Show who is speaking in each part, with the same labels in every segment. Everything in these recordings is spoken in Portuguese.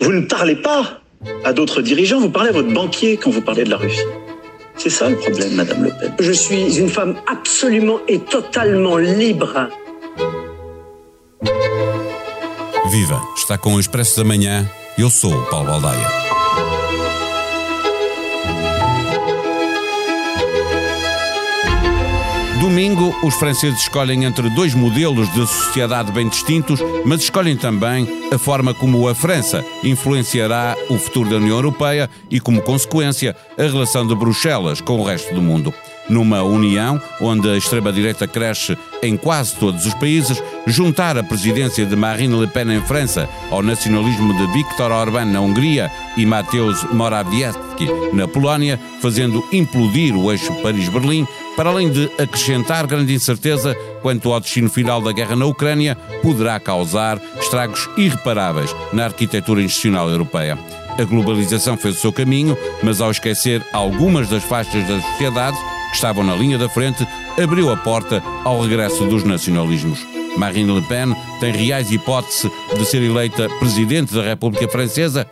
Speaker 1: Vous ne parlez pas à d'autres dirigeants, vous parlez à votre banquier quand vous parlez de la Russie. C'est ça le problème, Madame Le Pen.
Speaker 2: Je suis une femme absolument et totalement libre.
Speaker 3: Viva! Está com o Expresso da Manhã. Eu sou o Paulo Baldaia. Domingo, os franceses escolhem entre dois modelos de sociedade bem distintos, mas escolhem também a forma como a França influenciará o futuro da União Europeia e, como consequência, a relação de Bruxelas com o resto do mundo. Numa união onde a extrema-direita cresce em quase todos os países, juntar a presidência de Marine Le Pen em França ao nacionalismo de Viktor Orbán na Hungria e Mateusz Morawiecki na Polónia, fazendo implodir o eixo Paris-Berlim, para além de acrescentar grande incerteza quanto ao destino final da guerra na Ucrânia, poderá causar estragos irreparáveis na arquitetura institucional europeia. A globalização fez o seu caminho, mas ao esquecer algumas das faixas da sociedade estavam na linha da frente, abriu a porta ao regresso dos nacionalismos. Marine Le Pen tem reais hipóteses de ser eleita presidente da República Francesa?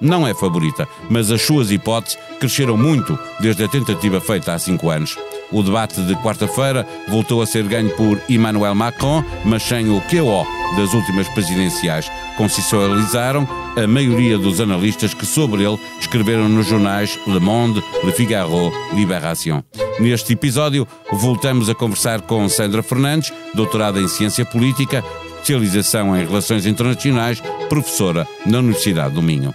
Speaker 3: Não é favorita, mas as suas hipóteses cresceram muito desde a tentativa feita há cinco anos. O debate de quarta-feira voltou a ser ganho por Emmanuel Macron, mas sem o QO das últimas presidenciais. Consensualizaram a maioria dos analistas que sobre ele escreveram nos jornais Le Monde, Le Figaro, Libération. Neste episódio, voltamos a conversar com Sandra Fernandes, doutorada em Ciência Política, especialização em Relações Internacionais, professora na Universidade do Minho.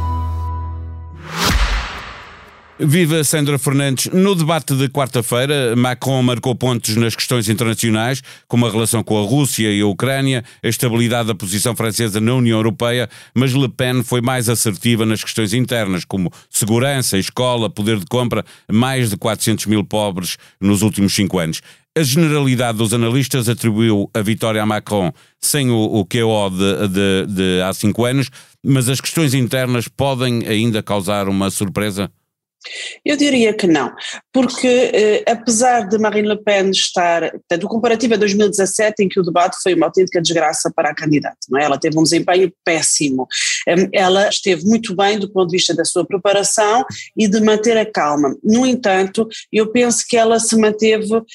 Speaker 3: Viva Sandra Fernandes. No debate de quarta-feira, Macron marcou pontos nas questões internacionais, como a relação com a Rússia e a Ucrânia, a estabilidade da posição francesa na União Europeia, mas Le Pen foi mais assertiva nas questões internas, como segurança, escola, poder de compra, mais de 400 mil pobres nos últimos cinco anos. A generalidade dos analistas atribuiu a vitória a Macron sem o, o QO de, de, de há cinco anos, mas as questões internas podem ainda causar uma surpresa?
Speaker 4: Eu diria que não, porque eh, apesar de Marine Le Pen estar, portanto, o comparativo é 2017 em que o debate foi uma autêntica desgraça para a candidata, não é? Ela teve um desempenho péssimo, um, ela esteve muito bem do ponto de vista da sua preparação e de manter a calma, no entanto, eu penso que ela se manteve uh,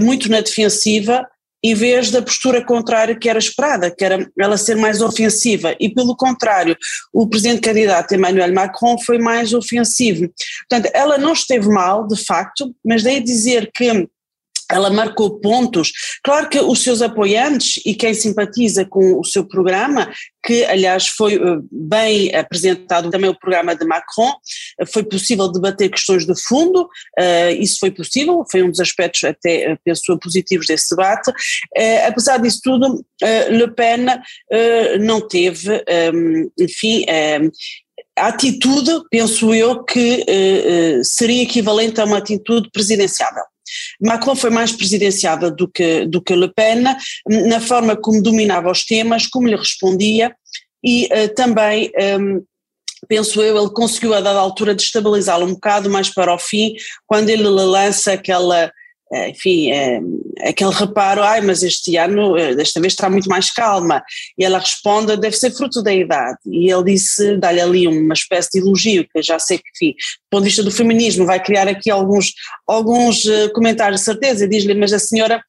Speaker 4: muito na defensiva em vez da postura contrária que era esperada, que era ela ser mais ofensiva. E pelo contrário, o presidente candidato Emmanuel Macron foi mais ofensivo. Portanto, ela não esteve mal, de facto, mas daí dizer que ela marcou pontos. Claro que os seus apoiantes e quem simpatiza com o seu programa, que aliás foi eh, bem apresentado também o programa de Macron, eh, foi possível debater questões de fundo, uh, isso foi possível, foi um dos aspectos até, penso positivos desse debate. Apesar disso tudo, Le Pen não teve, um, enfim, um, a atitude, penso eu, que seria equivalente a uma atitude presidenciável. Macron foi mais presidenciável do que, do que Le Pen, na forma como dominava os temas, como lhe respondia e uh, também. Um, ehm, penso eu, ele conseguiu a dada altura destabilizá-lo um bocado mais para o fim, quando ele lança aquela enfim, é, aquele reparo, ai, mas este ano, eh, desta vez está muito mais calma. E ela responde, deve ser fruto da idade. E ele disse, dá-lhe ali uma espécie de elogio, que eu já sei que, enfim, do ponto de vista do feminismo, vai criar aqui alguns, alguns comentários de certeza, diz-lhe, mas a senhora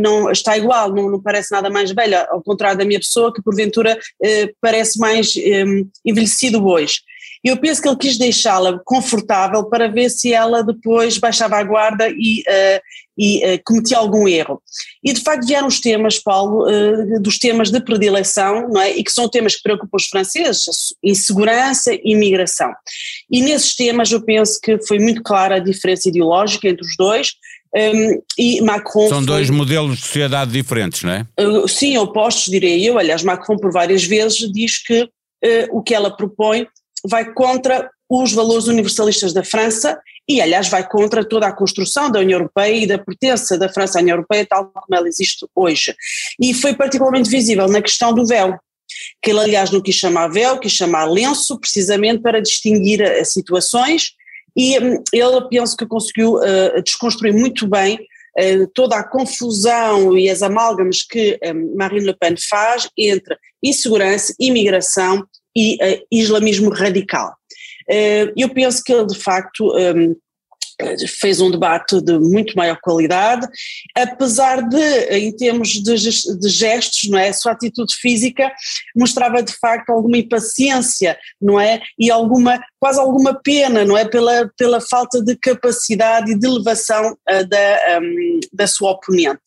Speaker 4: não está igual, não, não parece nada mais velha, ao contrário da minha pessoa, que porventura parece mais envelhecido hoje. E eu penso que ele quis deixá-la confortável para ver se ela depois baixava a guarda e, uh, e uh, cometia algum erro. E de facto vieram os temas, Paulo, uh, dos temas de predileção, não é? E que são temas que preocupam os franceses, insegurança e imigração. E nesses temas eu penso que foi muito clara a diferença ideológica entre os dois, um, ehm, e Macron.
Speaker 3: São dois modelos de sociedade diferentes, não é?
Speaker 4: Uh, sim, opostos, direi eu. Aliás, Macron, por várias vezes, diz que uh, o que ela propõe vai contra os valores universalistas da França e, aliás, vai contra toda a construção da União Europeia e da pertença da França à União Europeia, tal como ela existe hoje. E foi particularmente visível na questão do véu, que ele, aliás, não quis chamar véu, quis chamar lenço, precisamente para distinguir as situações, e hum, ele penso que conseguiu uh, desconstruir muito bem uh, toda a confusão e as amálgamas que um, Marine Le Pen faz entre insegurança, imigração e uh, islamismo radical. eu penso que ele, de facto, um, fez um debate de muito maior qualidade, apesar de, em termos de, de, gestos, não é, a sua atitude física mostrava de facto alguma impaciência, não é, e alguma, quase alguma pena, não é, pela, pela falta de capacidade e de elevação uh, da, um, da sua oponente.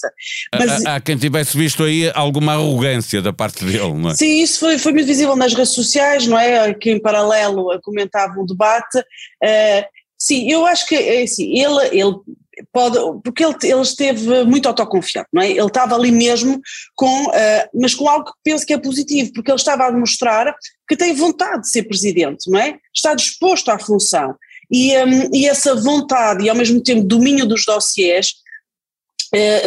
Speaker 3: Mas, há, há, quem tivesse visto aí alguma arrogância da parte dele, não é?
Speaker 4: Sim, isso foi, foi muito visível nas redes sociais, não é, que em paralelo comentavam o debate, uh, Sim, eu acho que é assim, ele, ele pode, porque ele, ele esteve muito autoconfiante, não é? Ele estava ali mesmo com, uh, mas com algo que penso que é positivo, porque ele estava a demonstrar que tem vontade de ser presidente, não é? Está disposto à função. E, um, e essa vontade e ao mesmo tempo domínio dos dossiers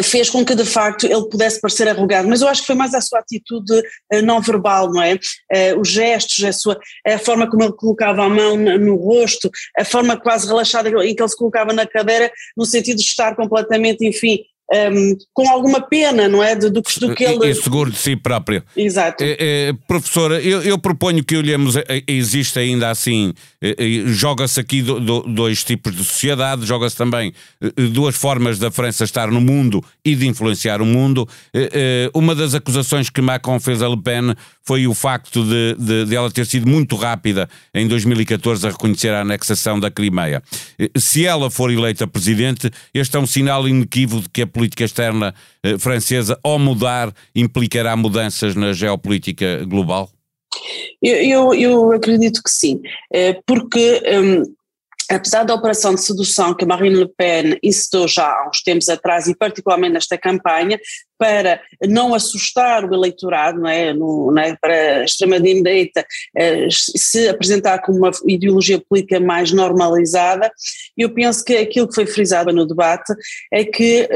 Speaker 4: fez com que de facto ele pudesse parecer arrogado, mas eu acho que foi mais a sua atitude eh, não verbal, não é? Eh, os gestos, a, sua, a forma como ele colocava a mão no rosto, a forma quase relaxada em que ele se colocava na cadeira, no sentido de estar completamente, enfim, um, com alguma pena, não é? Do, do, do que ele.
Speaker 3: E seguro de si próprio.
Speaker 4: Exato.
Speaker 3: É, é, professora, eu, eu, proponho que olhemos, existe ainda assim, joga-se aqui do, do, dois tipos de sociedade, joga-se também duas formas da França estar no mundo e de influenciar o mundo. Uma das acusações que Macron fez a Le Pen foi o facto de, de, de, ela ter sido muito rápida em 2014 a reconhecer a anexação da Crimeia. Se ela for eleita presidente, este é um sinal inequívoco de que a política externa eh, francesa, ao mudar, implicará mudanças na geopolítica global?
Speaker 4: Eu, eu, eu acredito que sim, eh, porque um, apesar da operação de sedução que Marine Le Pen incitou já há uns tempos atrás e particularmente nesta campanha, para não assustar o eleitorado, não é? No, não é? para a extrema-direita eh, se apresentar como uma ideologia política mais normalizada, eu penso que aquilo que foi frisado no debate é que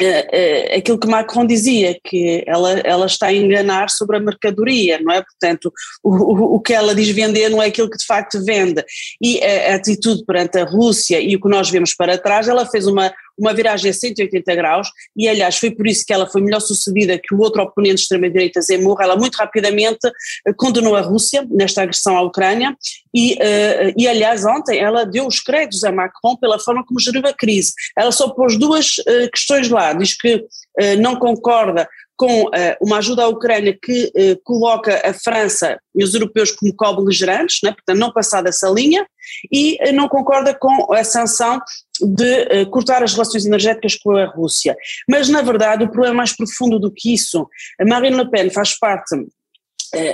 Speaker 4: uh, aquilo que Macron dizia, que ela, ela está a enganar sobre a mercadoria, não é? Portanto, o, o, o que ela diz vender não é aquilo que de facto vende. E a, a atitude perante a Rússia e o que nós vemos para trás, ela fez uma, uma viragem a 180 graus, e aliás foi por isso que ela foi melhor sucedida que o outro oponente de extrema-direita, Zemmour, ela muito rapidamente eh, condenou a Rússia nesta agressão à Ucrânia, e, uh, e aliás ontem ela deu os créditos a Macron pela forma como geriu a crise. Ela só pôs duas uh, questões lá, diz que não concorda com uh, uma ajuda à Ucrânia que uh, coloca a França e os europeus como co-beligerantes, né, portanto não passar dessa linha, e uh, não concorda com a sanção de cortar as relações energéticas com a Rússia. Mas, na verdade, o problema é mais profundo do que isso. A Marine Le Pen faz parte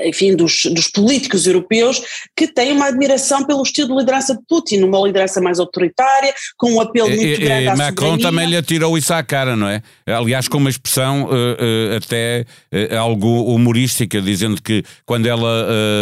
Speaker 4: enfim, dos, dos, políticos europeus que têm uma admiração pelo estilo de liderança de Putin, uma liderança mais autoritária, com um apelo muito e, grande e, à
Speaker 3: Macron
Speaker 4: soberania.
Speaker 3: também lhe atirou isso à cara, não é? Aliás, com uma expressão uh, uh, até uh, algo humorística, dizendo que quando ela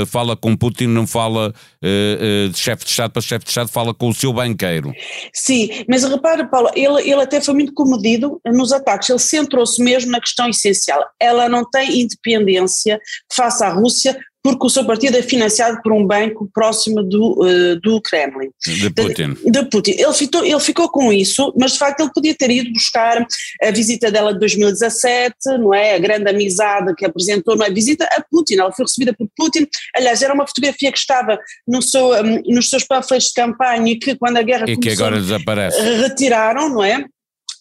Speaker 3: fala com Putin não fala de chefe de Estado para chefe de Estado, fala com o seu banqueiro.
Speaker 4: Sim, mas repara, Paulo, ele, ele até foi muito comedido nos ataques, ele centrou-se mesmo na questão essencial. Ela não tem independência face à Rússia porque o seu partido é financiado por um banco próximo do, uh, do Kremlin.
Speaker 3: De Putin.
Speaker 4: De, de Putin. Ele ficou, ele ficou com isso, mas de facto ele podia ter ido buscar a visita dela de 2017, não é? A grande amizade que apresentou, não é? Visita a Putin, ela foi recebida por Putin. Aliás, era uma fotografia que estava no seu, um, nos seus panfletos de campanha e que quando a guerra
Speaker 3: e
Speaker 4: começou,
Speaker 3: que agora desaparece.
Speaker 4: retiraram, não é?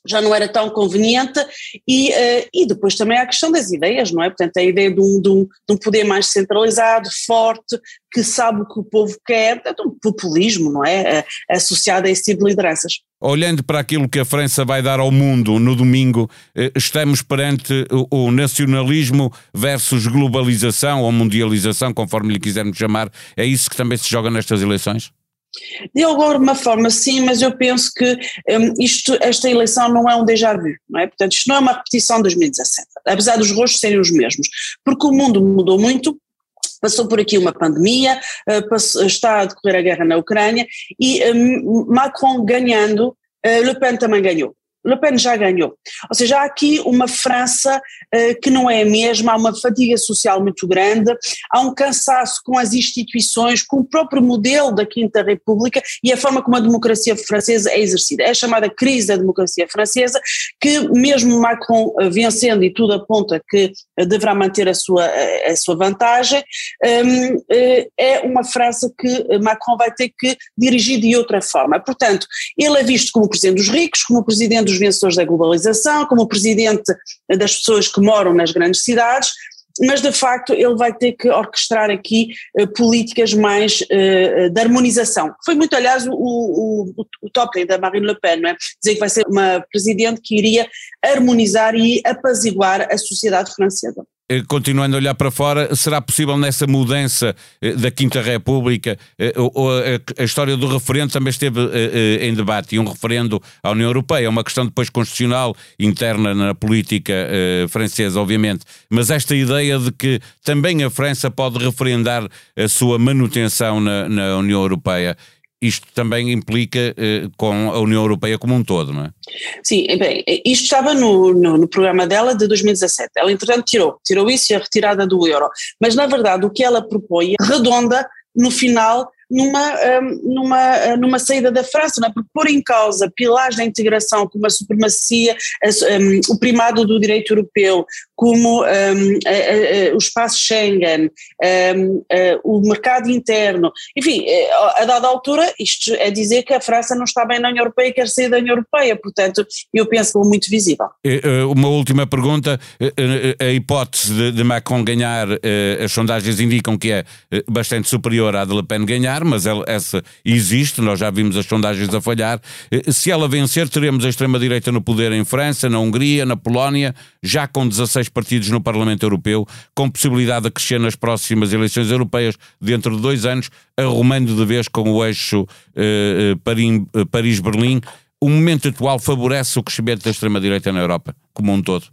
Speaker 4: Já não era tão conveniente, e, uh, e depois também há a questão das ideias, não é? Portanto, a ideia de um, de um, de um poder mais centralizado, forte, que sabe o que o povo quer, portanto, um populismo, não é? Uh, associado a esse tipo de lideranças.
Speaker 3: Olhando para aquilo que a França vai dar ao mundo no domingo, eh, estamos perante o nacionalismo versus globalização ou mundialização, conforme lhe quisermos chamar. É isso que também se joga nestas eleições?
Speaker 4: De alguma forma, sim, mas eu penso que um, isto, esta eleição não é um déjà vu, não é? Portanto, isto não é uma repetição de 2017, apesar dos rostos serem os mesmos, porque o mundo mudou muito, Passou por aqui uma pandemia, está a decorrer a guerra na Ucrânia e Macron ganhando, Le Pen também ganhou. Le Pen já ganhou. Ou seja, há aqui uma França uh, que não é a mesma, há uma fadiga social muito grande, há um cansaço com as instituições, com o próprio modelo da Quinta República e a forma como a democracia francesa é exercida. É a chamada crise da democracia francesa, que mesmo Macron uh, vencendo e tudo aponta que uh, deverá manter a sua, a sua vantagem, um, é uma França que Macron vai ter que dirigir de outra forma. Portanto, ele é visto como presidente dos ricos, como presidente dos vencedores da globalização, como presidente das pessoas que moram nas grandes cidades, mas de facto ele vai ter que orquestrar aqui uh, políticas mais uh, de harmonização. Foi muito, aliás, o, o, o da Marine Le Pen, não é? Dizer que vai ser uma presidente que iria harmonizar e apaziguar a sociedade francesa.
Speaker 3: Eh, continuando a olhar para fora, será possível nessa mudança eh, da Quinta República, eh, a história do referendo também esteve em debate, e um referendo à União Europeia, é uma questão depois constitucional, interna na política francesa, obviamente, mas esta ideia de que também a França pode referendar a sua manutenção na, na União Europeia, isto também implica eh, com a União Europeia como um todo, não é?
Speaker 4: Sim, bem, isto estava no, no, no, programa dela de 2017. Ela, entretanto, tirou, tirou isso e a retirada do euro. Mas, na verdade, o que ela propõe redonda no final numa, hum, numa, hum, numa saída da França, não é? porque pôr em causa pilares da integração como a supremacia, um, o primado do direito europeu, como o espaço Schengen, o mercado interno, enfim, eh, a dada altura isto é dizer que a França não está bem na União Europeia e quer sair da União Europeia, portanto eu penso que é muito visível.
Speaker 3: Eh, uma última pergunta, eh, a hipótese de Macron ganhar, as sondagens indicam que é bastante superior à de Le Pen ganhar, mas ela, essa existe, nós já vimos as sondagens a falhar. Eh, se ela vencer, teremos a extrema-direita no poder em França, na Hungria, na Polónia, já com 16 partidos no Parlamento Europeu, com possibilidade de crescer nas próximas eleições europeias dentro de dois anos, arrumando de vez com o eixo eh, eh Paris-Berlim. O momento atual favorece o crescimento da extrema-direita na Europa, como um todo?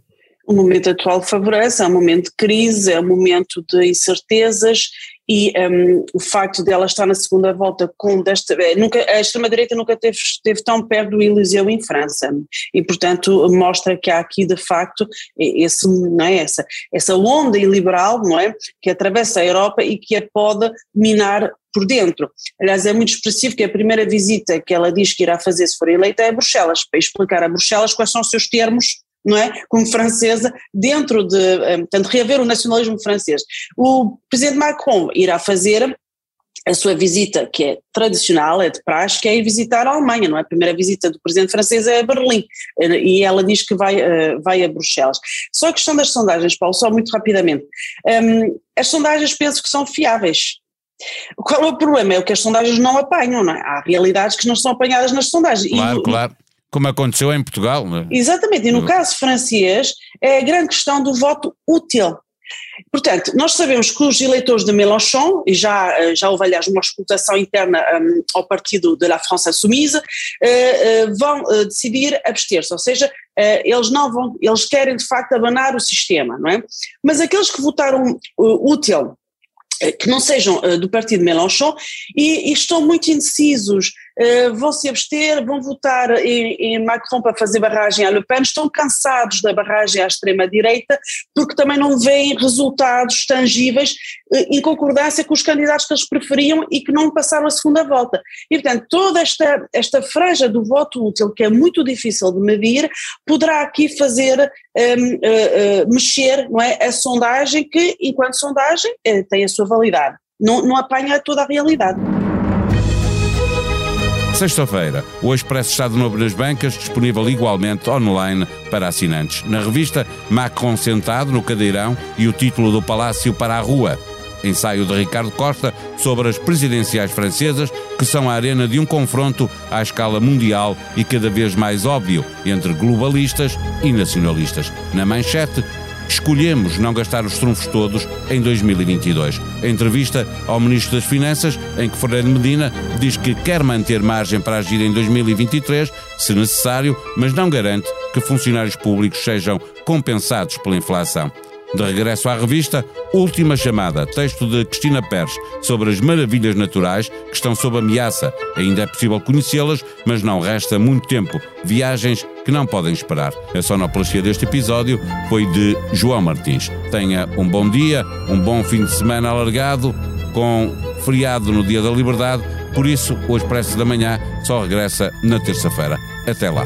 Speaker 4: o momento atual favorece, é um momento de crise, é um momento de incertezas e um, o facto dela estar na segunda volta com desta eh, nunca a extrema direita nunca teve, esteve tão perto do Eliseu em França e portanto mostra que há aqui de facto esse não é essa essa onda iliberal não é que atravessa a Europa e que a pode minar por dentro. Aliás, é muito expressivo que a primeira visita que ela diz que irá fazer se for eleita é a Bruxelas, para explicar a Bruxelas quais são os seus termos não é? Como francesa, dentro de, eh, portanto, reaver o nacionalismo francês. O presidente Macron irá fazer a sua visita, que é tradicional, é de praxe, que é ir visitar a Alemanha, não é? A primeira visita do presidente francês é a Berlim, eh, e ela diz que vai, eh, vai a Bruxelas. Só a questão das sondagens, Paulo, só muito rapidamente. Um, as sondagens penso que são fiáveis, qual é o problema? É o que as sondagens não apanham, não é? Há realidades que não são apanhadas nas sondagens.
Speaker 3: Claro, e, claro. Como aconteceu em Portugal. Né?
Speaker 4: Exatamente, e no caso francês é a grande questão do voto útil. Portanto, nós sabemos que os eleitores de Mélenchon, e já, eh, já houve aliás uma escutação interna um, ao partido de La France Insoumise, uh, uh, vão uh, decidir abster-se, ou seja, eles não vão, eles querem de facto abanar o sistema, não é? Mas aqueles que votaram útil que não sejam do partido Mélenchon e, e, estão muito indecisos eh, vão se abster, vão votar em, em, Macron para fazer barragem à Le Pen, estão cansados da barragem à extrema-direita, porque também não veem resultados tangíveis uh, em concordância com os candidatos que eles preferiam e que não passaram a segunda volta. E, portanto, toda esta, esta franja do voto útil, que é muito difícil de medir, poderá aqui fazer um, ehm, uh, eh, mexer não é, a sondagem, que, enquanto sondagem, tem a sua validade. Não, não apanha toda a realidade.
Speaker 3: Sexta-feira, o Expresso está de novo nas bancas, disponível igualmente online para assinantes. Na revista, Macron sentado no cadeirão e o título do Palácio para a Rua. Ensaio de Ricardo Costa sobre as presidenciais francesas, que são a arena de um confronto à escala mundial e cada vez mais óbvio entre globalistas e nacionalistas. Na manchete, escolhemos não gastar os trunfos todos em 2022. A entrevista ao Ministro das Finanças, em que Fernando Medina diz que quer manter margem para agir em 2023, se necessário, mas não garante que funcionários públicos sejam compensados pela inflação. De regresso à revista, Última Chamada, texto de Cristina Pérez sobre as maravilhas naturais que estão sob ameaça. Ainda é possível conhecê-las, mas não resta muito tempo. Viagens que não podem esperar. A sonoplastia deste episódio foi de João Martins. Tenha um bom dia, um bom fim de semana alargado, com feriado no Dia da Liberdade. Por isso, o Expresso da Manhã só regressa na terça-feira. Até lá.